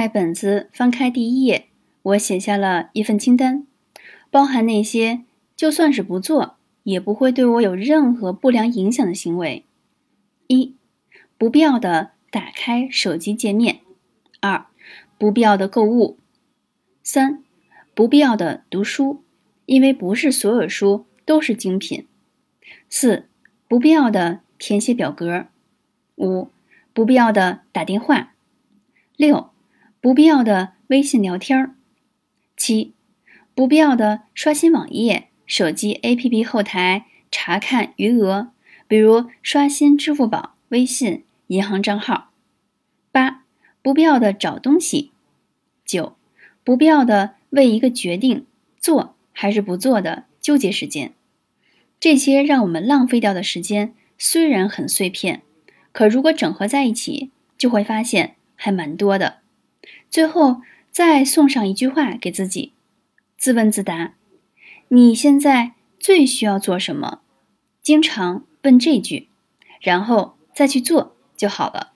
在本子翻开第一页，我写下了一份清单，包含那些就算是不做，也不会对我有任何不良影响的行为：一、不必要的打开手机界面；二、不必要的购物；三、不必要的读书，因为不是所有书都是精品；四、不必要的填写表格；五、不必要的打电话；六、不必要的微信聊天儿；七、不必要的刷新网页、手机 APP 后台查看余额，比如刷新支付宝、微信、银行账号；八、不必要的找东西；九、不必要的为一个决定做还是不做的纠结时间。这些让我们浪费掉的时间虽然很碎片，可如果整合在一起，就会发现还蛮多的。最后再送上一句话给自己，自问自答：你现在最需要做什么？经常问这句，然后再去做就好了。